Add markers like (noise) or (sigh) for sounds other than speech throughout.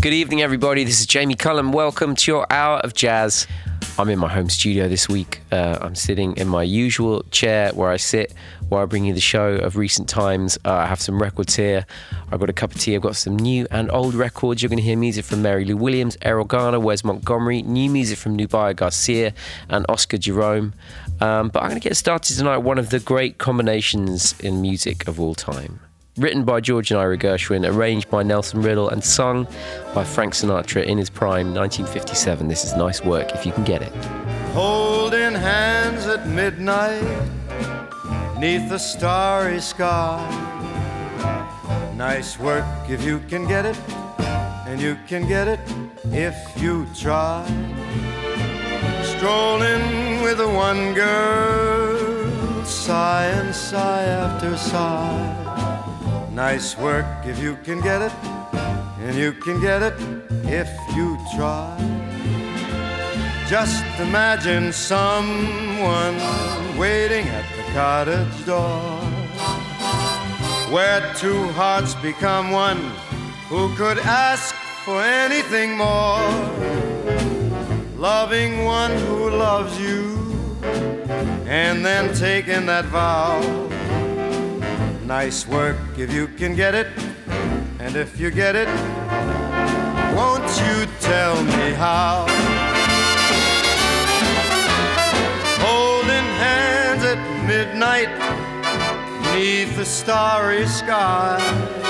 Good evening, everybody. This is Jamie Cullum. Welcome to your hour of jazz. I'm in my home studio this week. Uh, I'm sitting in my usual chair where I sit while I bring you the show of recent times. Uh, I have some records here. I've got a cup of tea. I've got some new and old records. You're going to hear music from Mary Lou Williams, Erroll Garner, Wes Montgomery, new music from Nubya Garcia and Oscar Jerome. Um, but I'm going to get started tonight one of the great combinations in music of all time. Written by George and Ira Gershwin, arranged by Nelson Riddle, and sung by Frank Sinatra in his prime, 1957. This is nice work if you can get it. Holding hands at midnight neath the starry sky. Nice work if you can get it, and you can get it if you try. Strolling with the one girl, sigh and sigh after sigh. Nice work if you can get it, and you can get it if you try. Just imagine someone waiting at the cottage door, where two hearts become one. Who could ask for anything more? Loving one who loves you, and then taking that vow Nice work if you can get it, and if you get it, won't you tell me how? Holding hands at midnight neath the starry sky.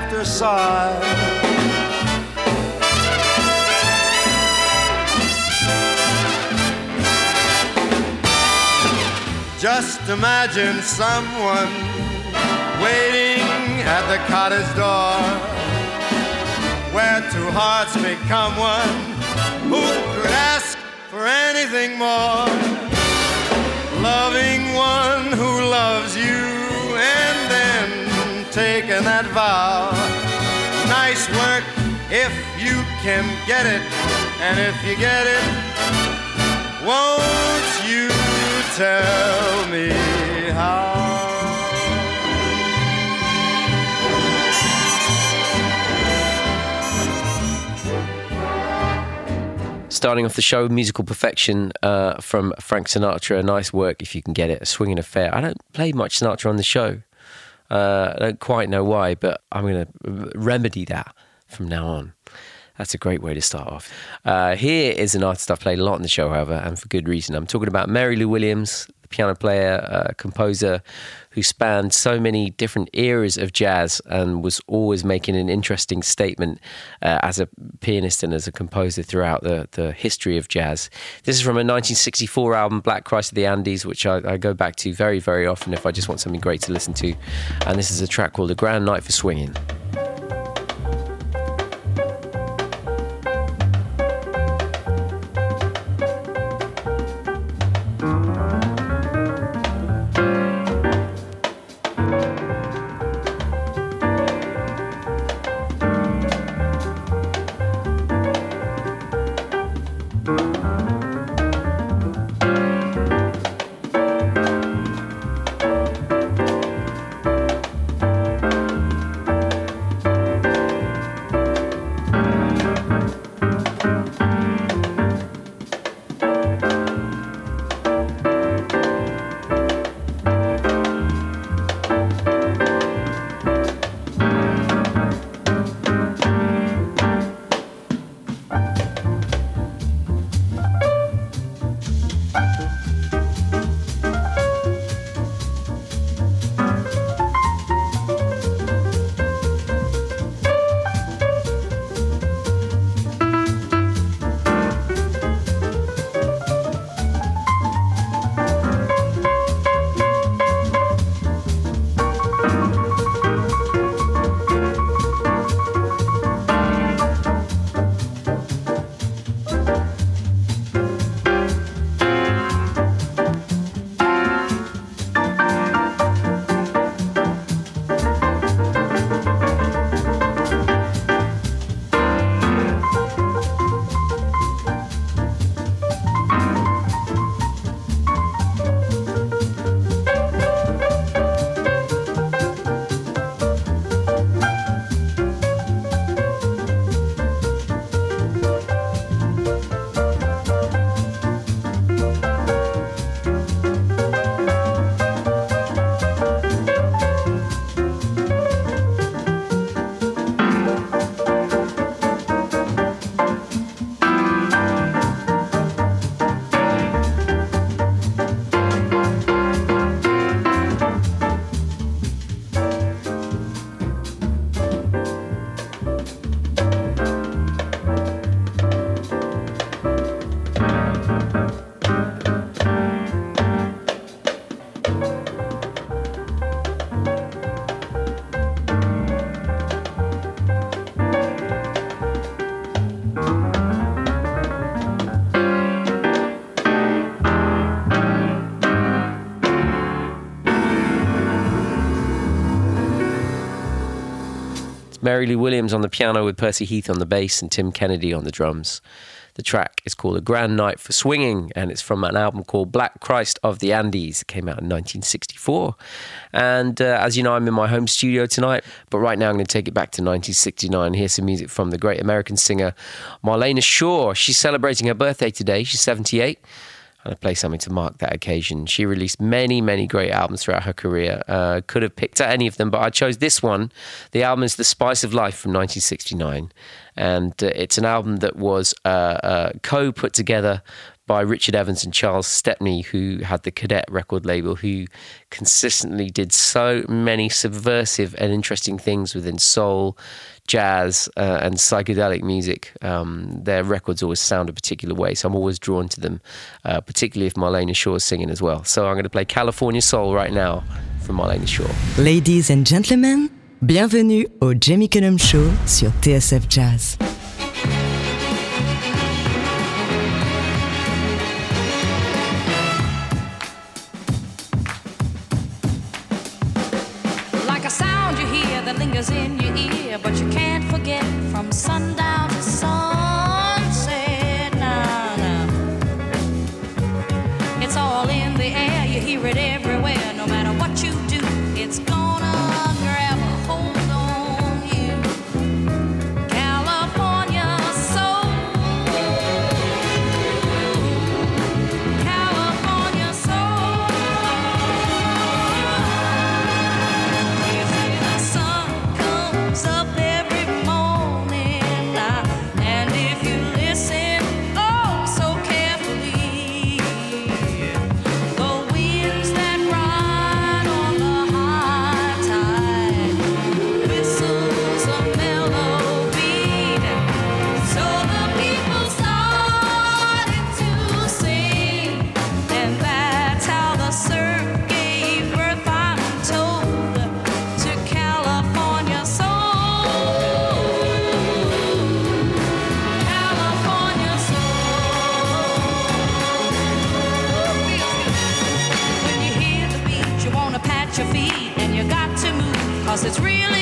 After sigh. Just imagine someone waiting at the cottage door where two hearts become one. Who could ask for anything more? Loving one who loves you taking that vow. Nice work if you can get it, and if you get it, won't you tell me how? Starting off the show, musical perfection uh, from Frank Sinatra. Nice work if you can get it. A swinging affair. I don't play much Sinatra on the show. Uh, I don't quite know why, but I'm going to remedy that from now on. That's a great way to start off. Uh, here is an artist I've played a lot on the show, however, and for good reason. I'm talking about Mary Lou Williams, piano player, uh, composer who spanned so many different eras of jazz and was always making an interesting statement uh, as a pianist and as a composer throughout the, the history of jazz. This is from a 1964 album, Black Christ of the Andes, which I, I go back to very, very often if I just want something great to listen to. And this is a track called A Grand Night for Swinging. Mary Lou Williams on the piano with Percy Heath on the bass and Tim Kennedy on the drums. The track is called A Grand Night for Swinging, and it's from an album called Black Christ of the Andes. It came out in 1964. And uh, as you know, I'm in my home studio tonight, but right now I'm going to take it back to 1969. Here's some music from the great American singer Marlena Shaw. She's celebrating her birthday today. She's 78 and I play something to mark that occasion. She released many, many great albums throughout her career. Uh, could have picked any of them, but I chose this one. The album is The Spice of Life from 1969, and uh, it's an album that was uh, uh co put together by Richard Evans and Charles Stepney, who had the Cadet record label, who consistently did so many subversive and interesting things within soul, jazz, uh, and psychedelic music. Um, their records always sound a particular way, so I'm always drawn to them, uh, particularly if Marlena Shaw is singing as well. So I'm going to play California Soul right now from Marlena Shaw. Ladies and gentlemen, bienvenue au Jamie Cullum Show sur TSF Jazz. it's really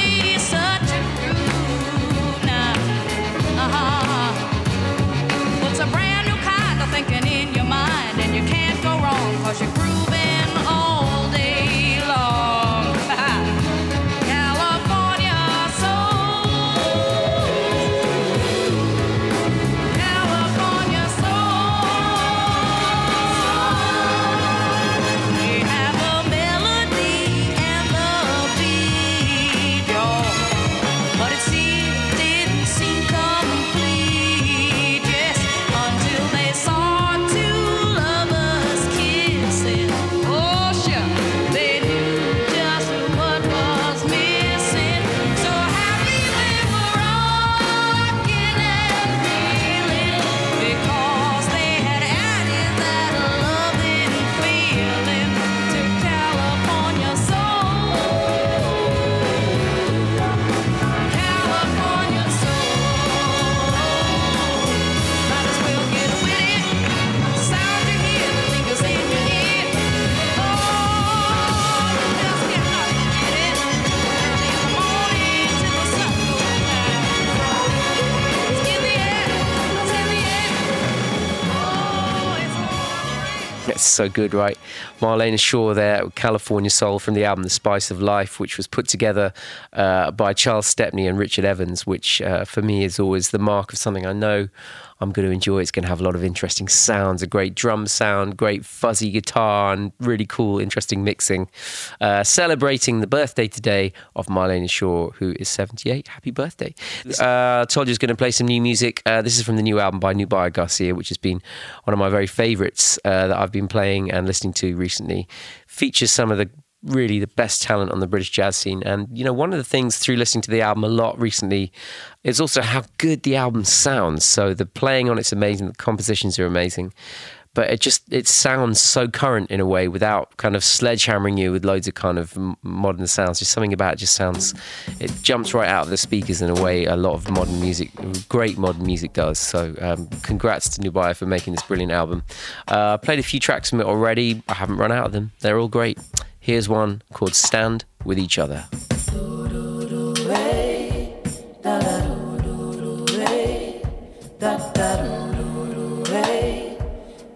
so good, right? Marlena Shaw there, California Soul from the album The Spice of Life, which was put together uh, by Charles Stepney and Richard Evans, which uh, for me is always the mark of something I know I'm going to enjoy. It's going to have a lot of interesting sounds, a great drum sound, great fuzzy guitar, and really cool, interesting mixing. Uh, celebrating the birthday today of Marlena Shaw, who is 78. Happy birthday. Uh, told you going to play some new music. Uh, this is from the new album by Nubya Garcia, which has been one of my very favorites uh, that I've been playing and listening to recently. Features some of the really the best talent on the British jazz scene. And, you know, one of the things through listening to the album a lot recently is also how good the album sounds. So the playing on it's amazing, the compositions are amazing. But it just it sounds so current in a way without kind of sledgehammering you with loads of kind of modern sounds. Just something about it just sounds it jumps right out of the speakers in a way a lot of modern music, great modern music does. So um, congrats to Nubya for making this brilliant album. Uh, I played a few tracks from it already. I haven't run out of them. They're all great. Here's one called Stand with Each Other.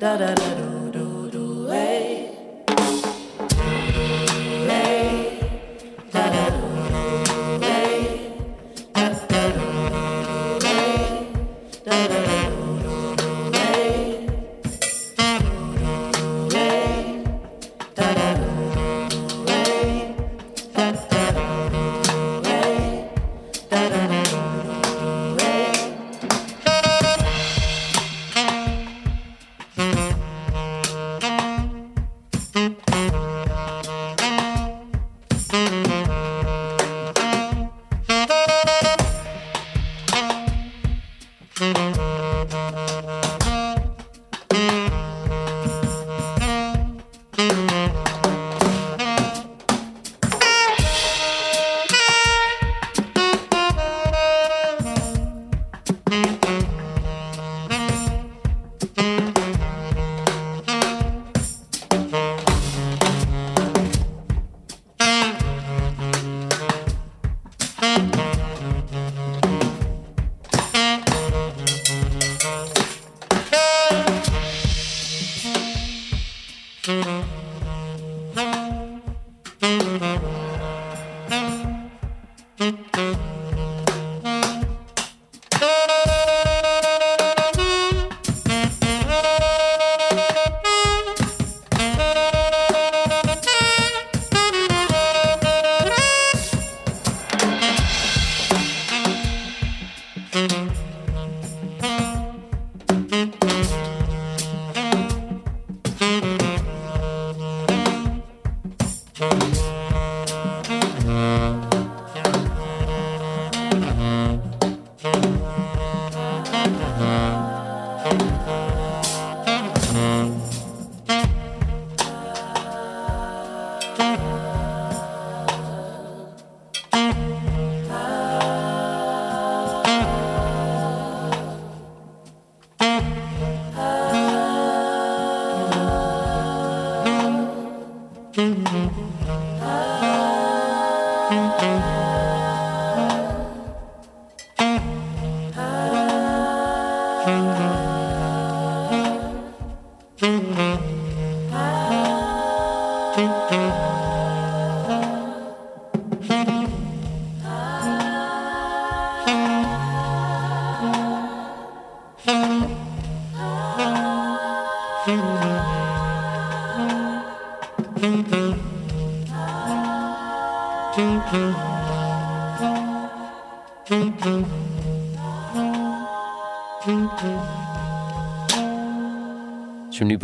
da da da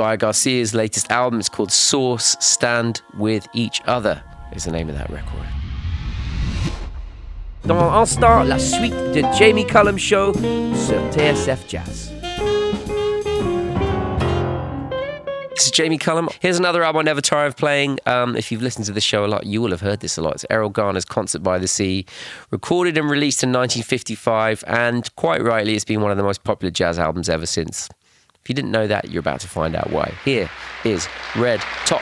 By Garcia's latest album. It's called Source Stand With Each Other, is the name of that record. Dans l'instant, la suite de Jamie Cullum Show sur TSF Jazz. This is Jamie Cullum. Here's another album I never tire of playing. Um, if you've listened to the show a lot, you will have heard this a lot. It's Erroll Garner's Concert by the Sea, recorded and released in 1955, and quite rightly, it's been one of the most popular jazz albums ever since. If you didn't know that, you're about to find out why. Here is Red Top.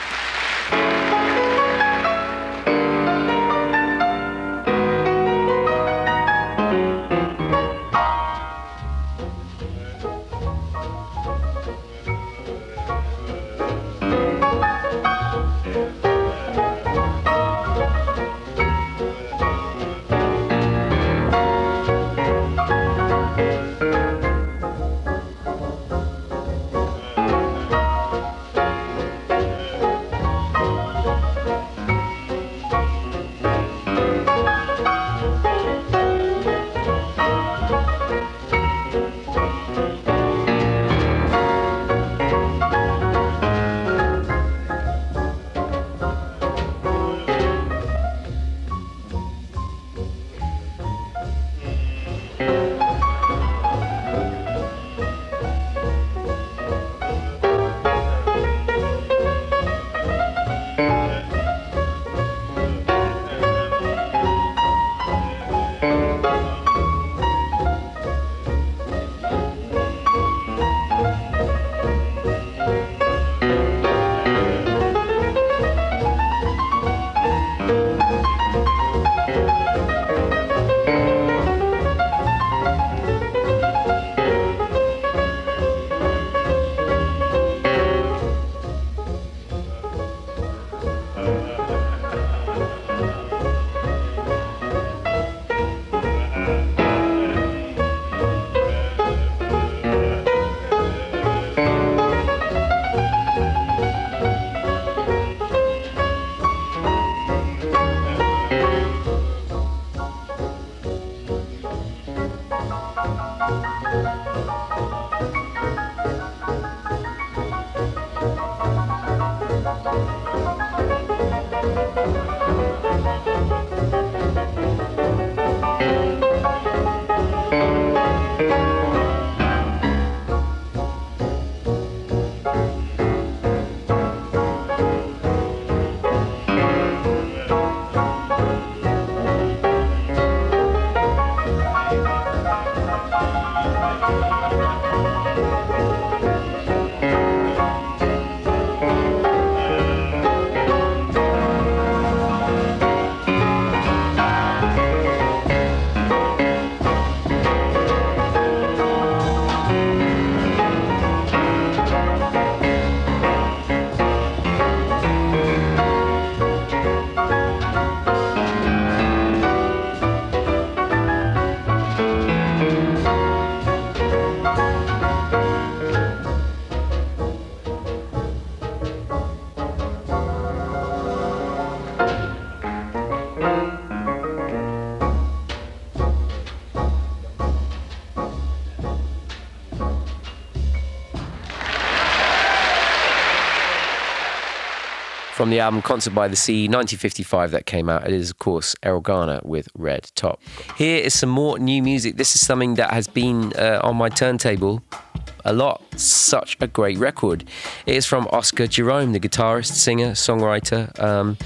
From the album Concert by the Sea, 1955, that came out. It is, of course, Erroll Garner with Red Top. Here is some more new music. This is something that has been uh, on my turntable a lot. Such a great record. It is from Oscar Jerome, the guitarist, singer, songwriter. Um,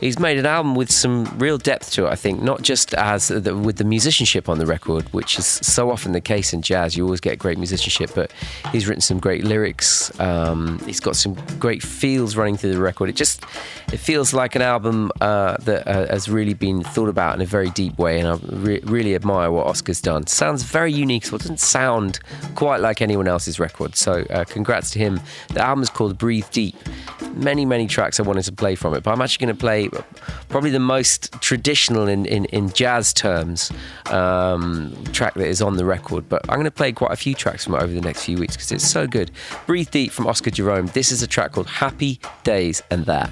he's made an album with some real depth to it. I think not just as the, with the musicianship on the record, which is so often the case in jazz. You always get great musicianship, but he's written some great lyrics. Um, he's got some great feels running through the record. It just it feels like an album uh, that uh, has really been thought about in a very deep way, and I re- really admire what Oscar's done. Sounds very unique, so it doesn't sound quite like anyone else's record. So uh, congrats to him. The album is called Breathe Deep. Many many tracks I wanted to play from it, but I'm actually going to play probably the most traditional in, in, in jazz terms um, track that is on the record. But I'm going to play quite a few tracks from it over the next few weeks because it's so good. Breathe Deep from Oscar Jerome. This is a track called Happy Days and That.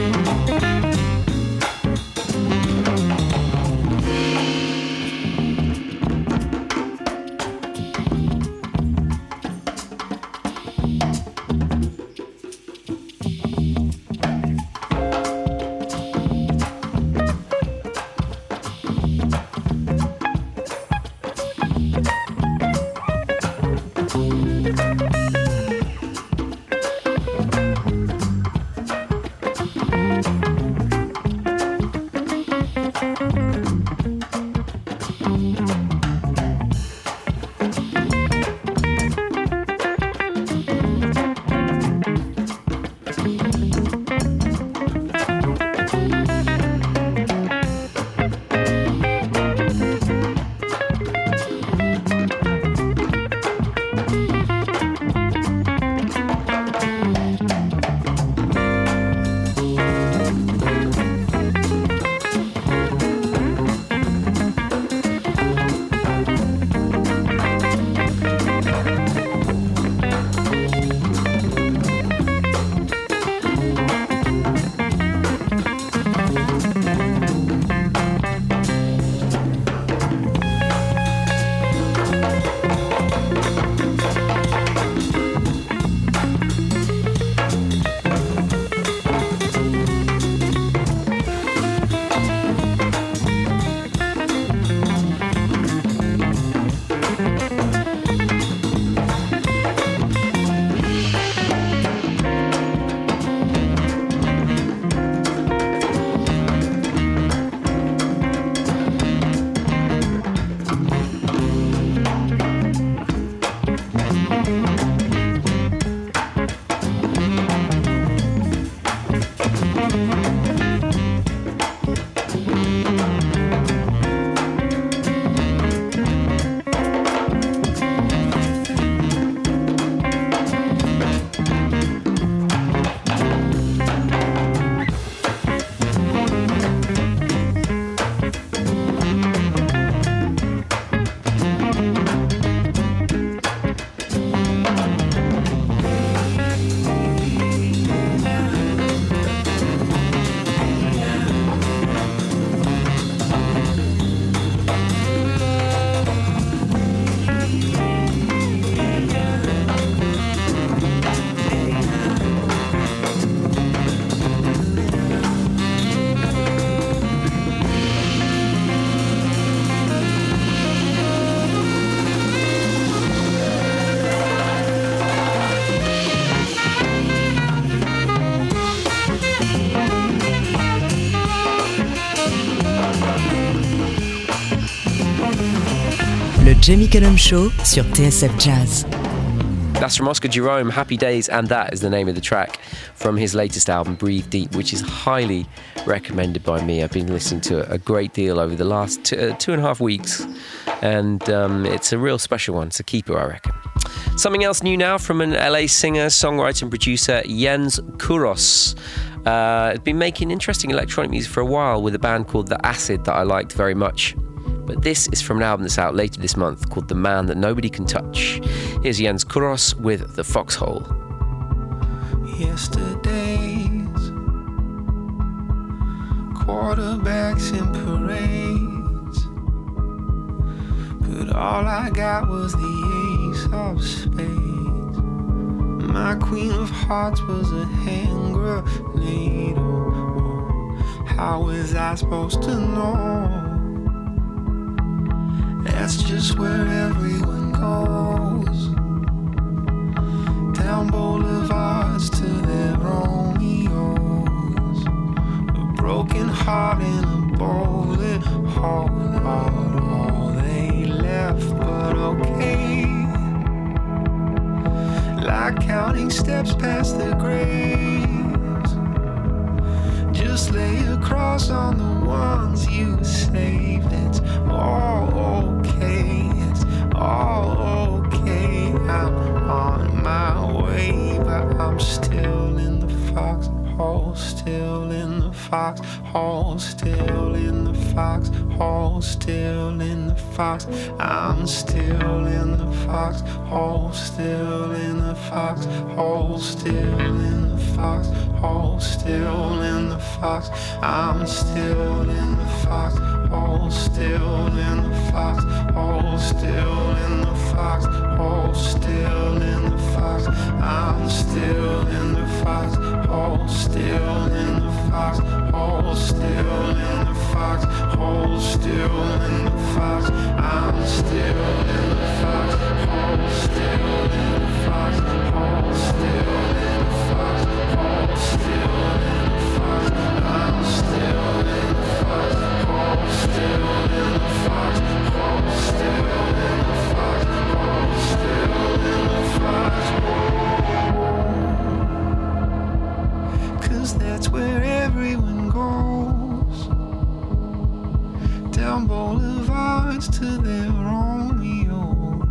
Música le Jamie Cullum Show sur TSF Jazz. That's from Oscar Jerome, Happy Days, and that is the name of the track from his latest album, Breathe Deep, which is highly recommended by me. I've been listening to it a great deal over the last two, uh, two and a half weeks, and um, it's a real special one. It's a keeper, I reckon. Something else new now from an LA singer, songwriter, and producer, Jens Kuross. Uh, been making interesting electronic music for a while with a band called The Acid that I liked very much. But this is from an album that's out later this month called The Man That Nobody Can Touch. Here's Jens Kuross with The Foxhole. Yesterdays, quarterbacks in parades, but all I got was the ace of spades. My queen of hearts was a hand grenade. How was I supposed to know? That's just where everyone goes. Down boulevards to their Romeos. A broken heart in a bullet hole. All they left, but okay. Like counting steps past the graves. Just lay across on the ones you saved. It's all okay. It's all okay. I'm on my way, but I'm still in the foxhole. Still in the foxhole. Still in the foxhole. Still in the fox. I'm still in the foxhole. Still in the foxhole. Still in the foxhole. Still in the fox. I'm still in the foxhole. Still in the foxhole. Still in the foxhole. Still in the fox. I'm still in the foxhole. Still in the foxhole. Still in the foxhole. Still in the fox. I'm still in the foxhole. Still in the foxhole. Still in the foxhole. Still in the fox. I'm still in the foxhole. Still in the foxhole. Still in the foxhole. Still in the foxhole. Cause that's where Down boulevards to their Romeos.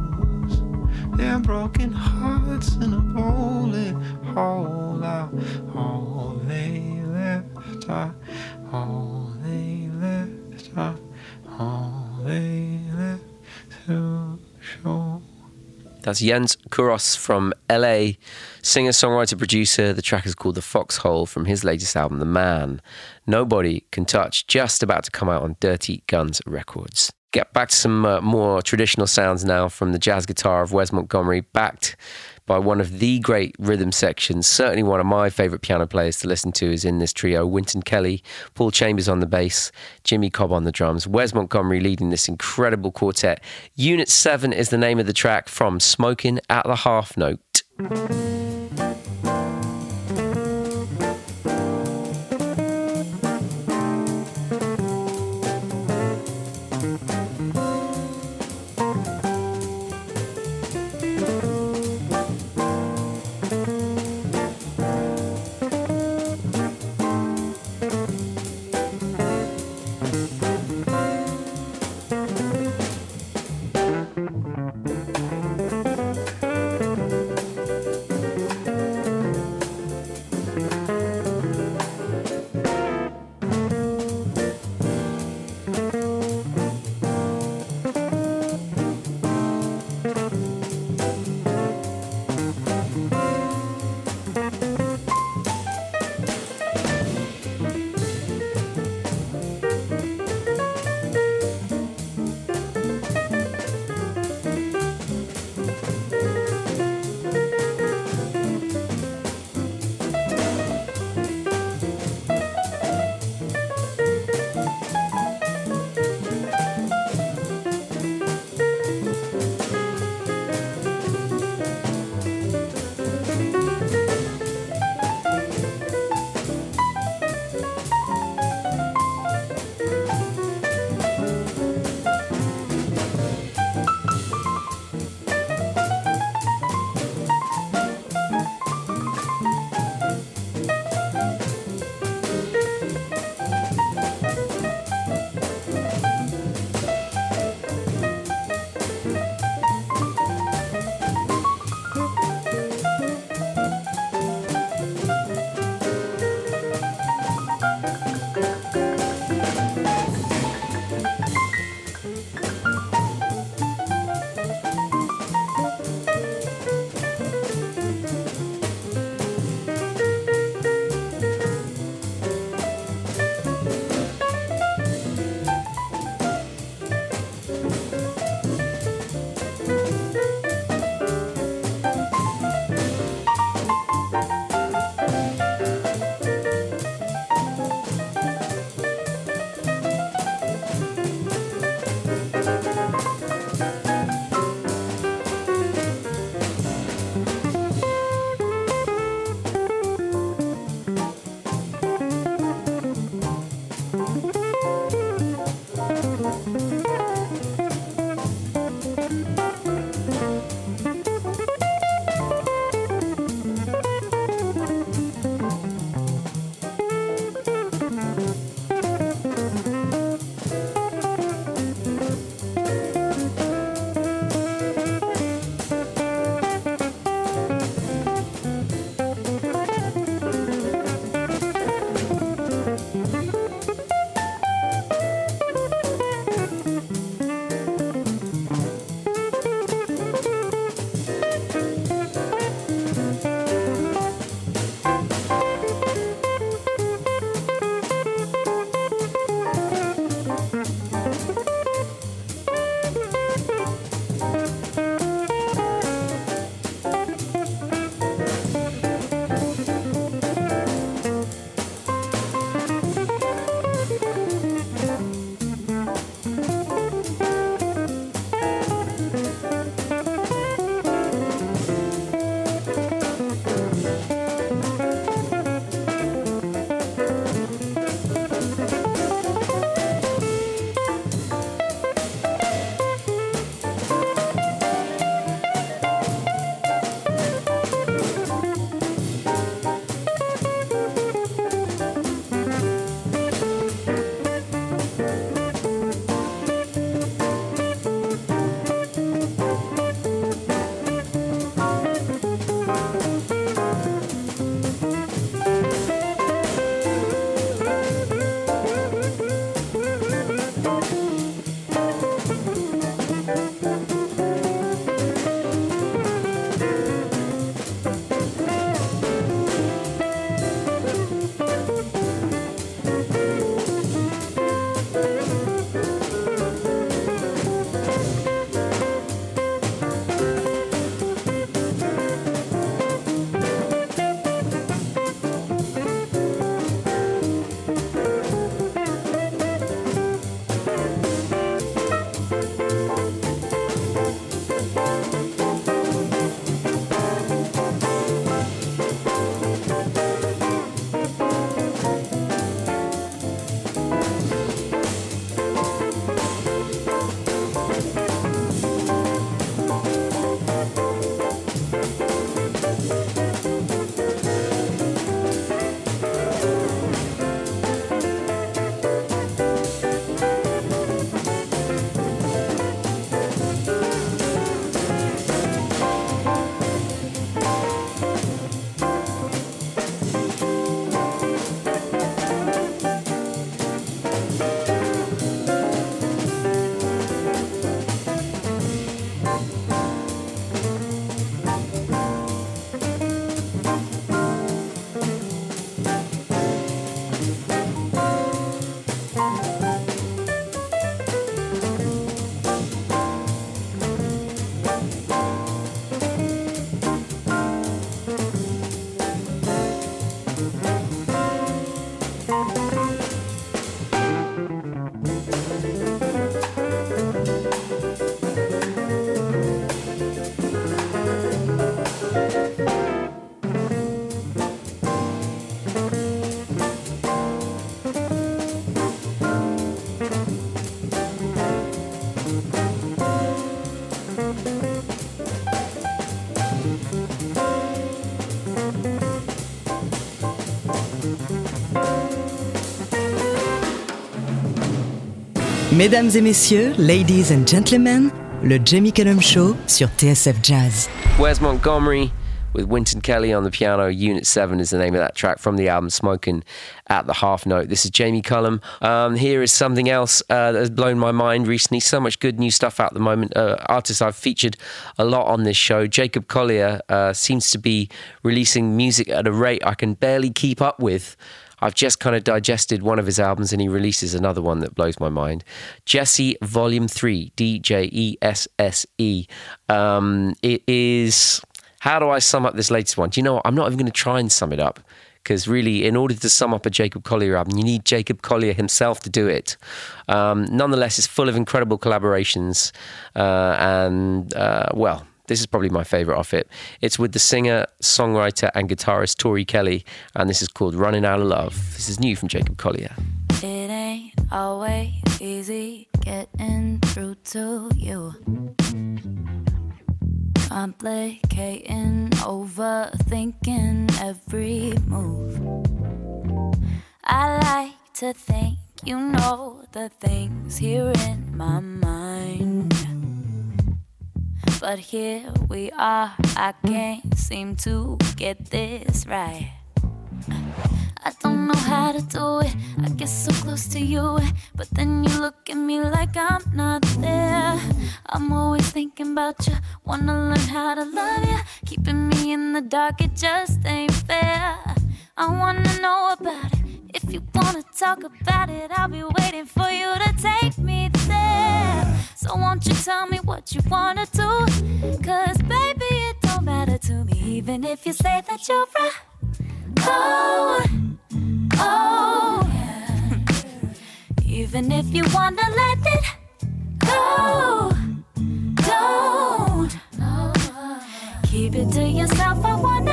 Their broken hearts in a bullet hole. Ah, All they left are, all they left are, all they left to show. That's Jens Kuross from LA, singer, songwriter, producer. The track is called The Foxhole from his latest album, The Man. Nobody Can Touch, just about to come out on Dirty Guns Records. Get back to some uh, more traditional sounds now from the jazz guitar of Wes Montgomery, backed by one of the great rhythm sections. Certainly one of my favourite piano players to listen to is in this trio Wynton Kelly, Paul Chambers on the bass, Jimmy Cobb on the drums, Wes Montgomery leading this incredible quartet. Unit 7 is the name of the track from Smoking at the Half Note. Mesdames et messieurs, ladies and gentlemen, le Jamie Cullum Show sur TSF Jazz. Wes Montgomery with Wynton Kelly on the piano. Unit 7 is the name of that track from the album Smoking at the Half Note. This is Jamie Cullum. Um, here is something else uh, that has blown my mind recently. So much good new stuff out at the moment. Uh, artists I've featured a lot on this show. Jacob Collier uh, seems to be releasing music at a rate I can barely keep up with. I've just kind of digested one of his albums and he releases another one that blows my mind. Djesse Volume 3, D J E S S E. Um, it is. How do I sum up this latest one? Do you know what? I'm not even going to try and sum it up because really, in order to sum up a Jacob Collier album, you need Jacob Collier himself to do it. Um, nonetheless, it's full of incredible collaborations uh, and, uh, well, this is probably my favorite off it. It's with the singer, songwriter, and guitarist Tori Kelly, and this is called Running Out of Love. This is new from Jacob Collier. It ain't always easy getting through to you. Complicating, overthinking every move. I like to think you know the things here in my mind. But here we are, I can't seem to get this right. I don't know how to do it. I get so close to you, but then you look at me like I'm not there. I'm always thinking about you, wanna learn how to love you. Keeping me in the dark, it just ain't fair. I wanna know about it. If you wanna talk about it, I'll be waiting for you to take me there. So won't you tell me what you wanna do? Cause baby, it don't matter to me, even if you say that you're right. Oh, oh. Even if you wanna let it go, don't. Keep it to yourself, I wanna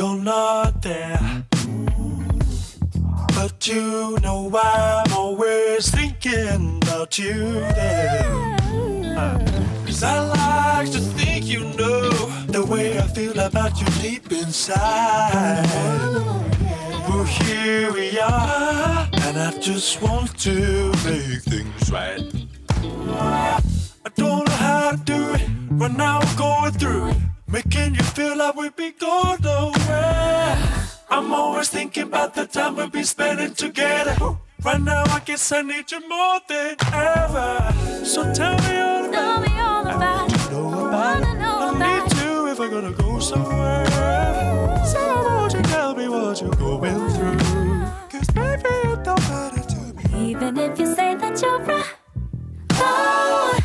you're not there. But you know I'm always thinking about you there. Uh, Cause I like to think you know the way I feel about you deep inside. Well, here we are, and I just want to make things right. I don't know how to do it, but now I'm going through it. Making you feel like we've been going nowhere. I'm always thinking about the time we've been spending together. Right now, I guess I need you more than ever. So tell me all about me all about it. know I about it. know I need to if I'm gonna go somewhere. So won't you tell me what you're going through? Cause baby, it don't matter to me. Even if you say that you're right. Oh,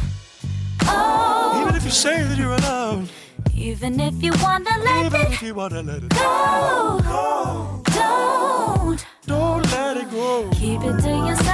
oh. Even if you say that you're alone, Even if you wanna let even it if you wanna let it go, go, don't don't let it go. keep it to yourself.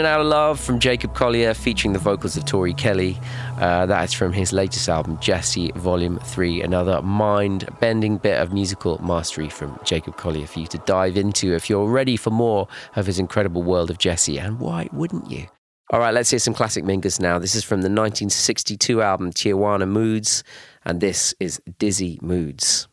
Running Out of Love from Jacob Collier, featuring the vocals of Tori Kelly. Uh, that is from his latest album, Djesse Volume 3. Another mind bending bit of musical mastery from Jacob Collier for you to dive into if you're ready for more of his incredible world of Djesse. And why wouldn't you? All right, let's hear some classic Mingus now. This is from the 1962 album Tijuana Moods, and this is Dizzy Moods.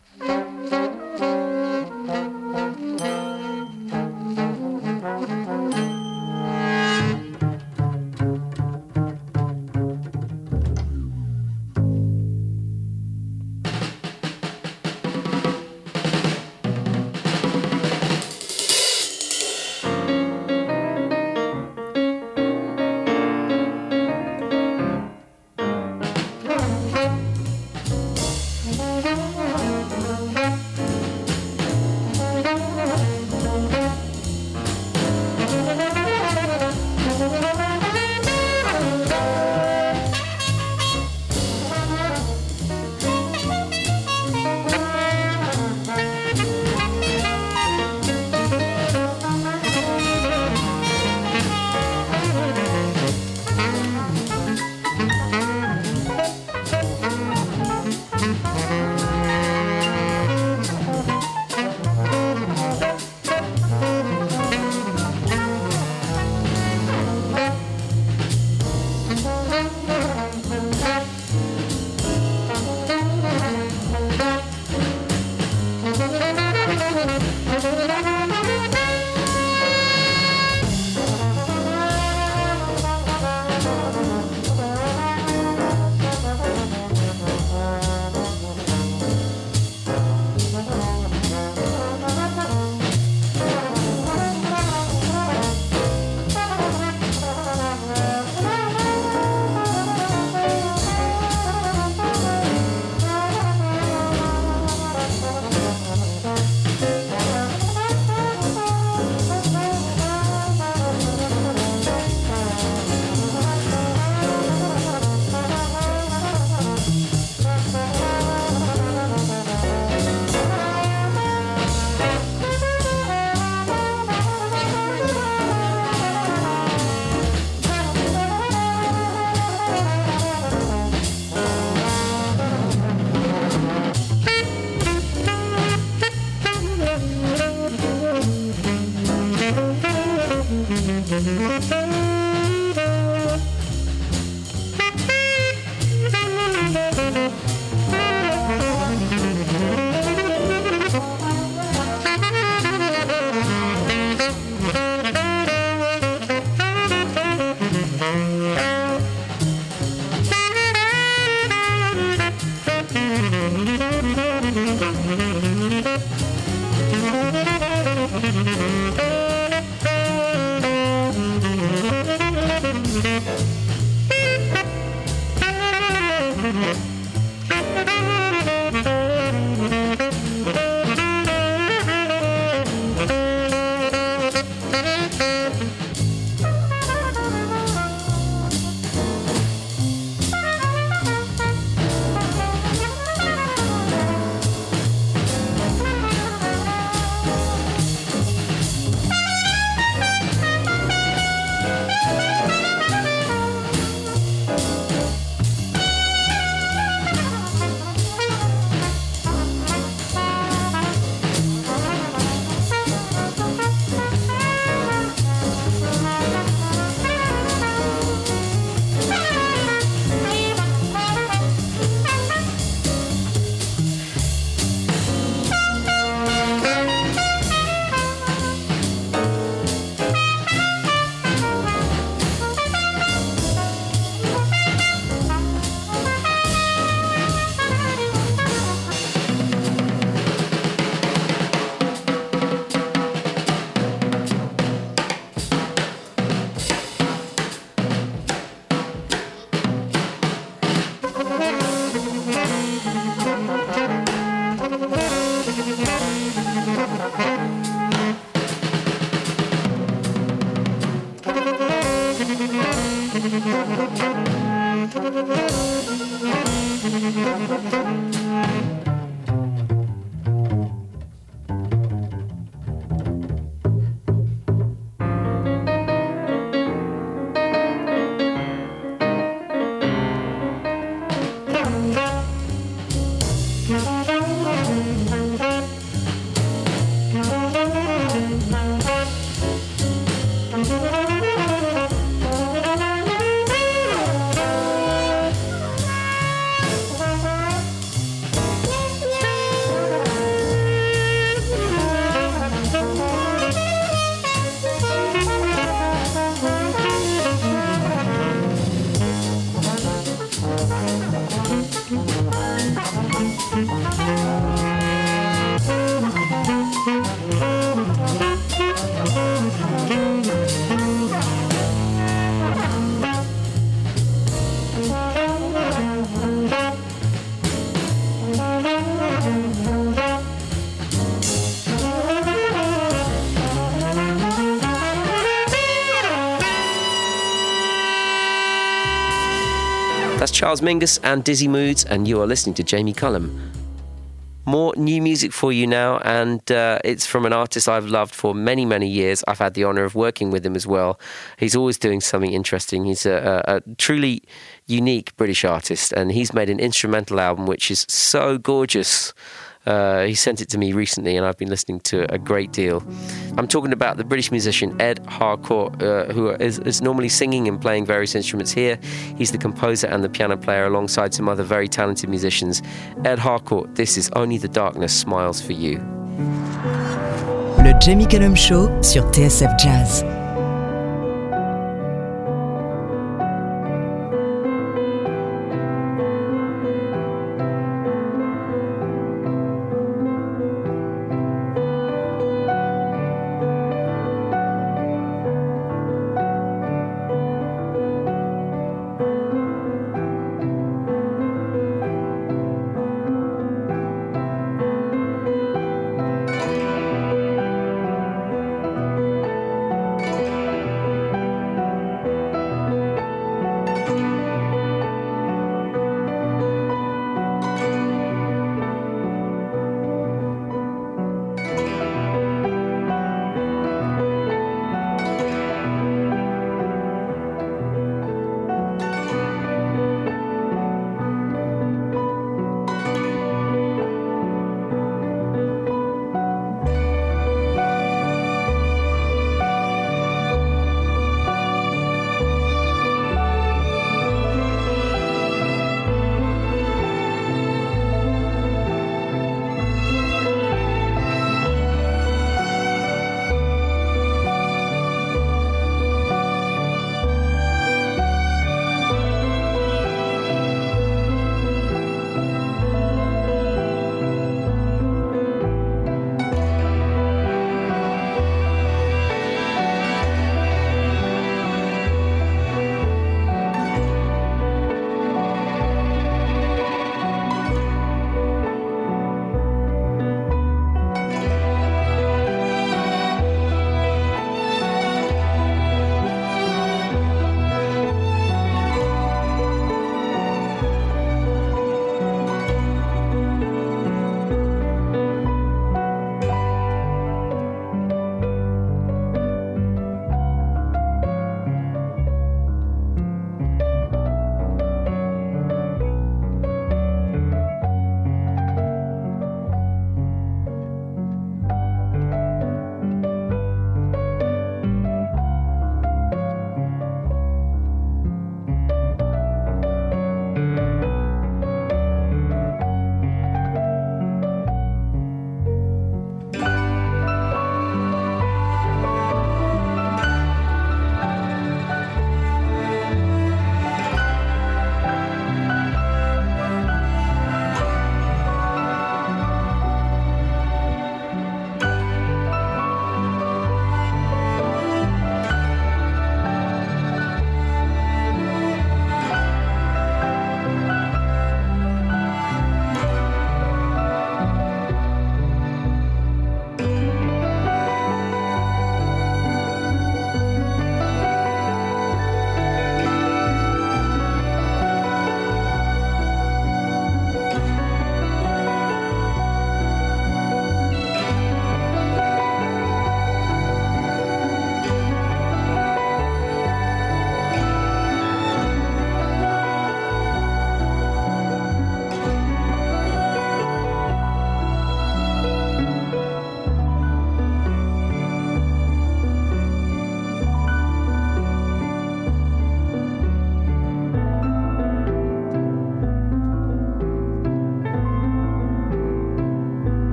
Charles Mingus and Dizzy Moods, and you are listening to Jamie Cullum. More new music for you now, and uh, it's from an artist I've loved for many, many years. I've had the honor of working with him as well. He's always doing something interesting. He's a, a, a truly unique British artist, and he's made an instrumental album which is so gorgeous. Uh, he sent it to me recently, and I've been listening to it a great deal. I'm talking about the British musician Ed Harcourt, uh, who is, is, normally singing and playing various instruments here. He's the composer and the piano player alongside some other very talented musicians. Ed Harcourt, this is Only the Darkness Smiles for You. Le Jamie Cullum Show sur TSF Jazz.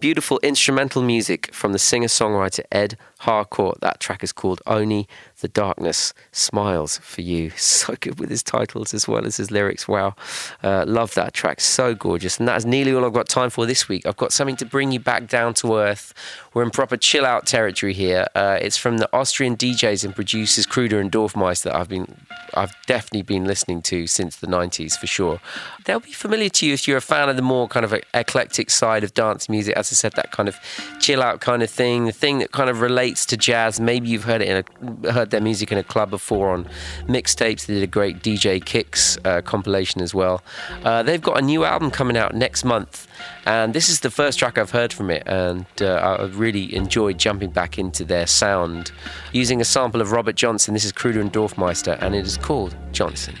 Beautiful instrumental music from the singer songwriter Ed Harcourt. That track is called Only the Darkness Smiles for You. (laughs) So good with his titles as well as his lyrics. Wow. Uh, love that track. So gorgeous. And that is nearly all I've got time for this week. I've got something to bring you back down to earth. We're in proper chill out territory here. Uh, it's from the Austrian DJs and producers Kruder and Dorfmeister that I've been I've definitely been listening to since the 90s for sure. They'll be familiar to you if you're a fan of the more kind of eclectic side of dance music. As I said, that kind of chill out kind of thing, the thing that kind of relates to jazz. Maybe you've heard it in a, heard their music in a club before on mixtapes. They did a great DJ Kicks uh, compilation as well. Uh, they've got a new album coming out next month, and this is the first track I've heard from it, and uh, I really enjoyed jumping back into their sound using a sample of Robert Johnson. This is Kruder and Dorfmeister, and it is called Johnson.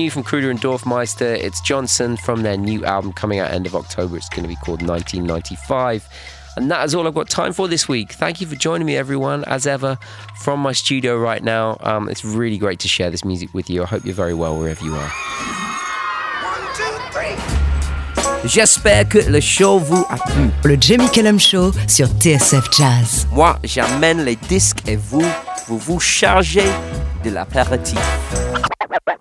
New from Kruder and Dorfmeister. It's Johnson from their new album coming out end of October. It's going to be called 1995. And that is all I've got time for this week. Thank you for joining me, everyone, as ever, from my studio right now. Um, it's really great to share this music with you. I hope you're very well wherever you are. J'espère que le show vous a plu. Le Jamie Cullum Show sur TSF Jazz. Moi, j'amène les disques et vous, vous vous chargez de l'apéritif.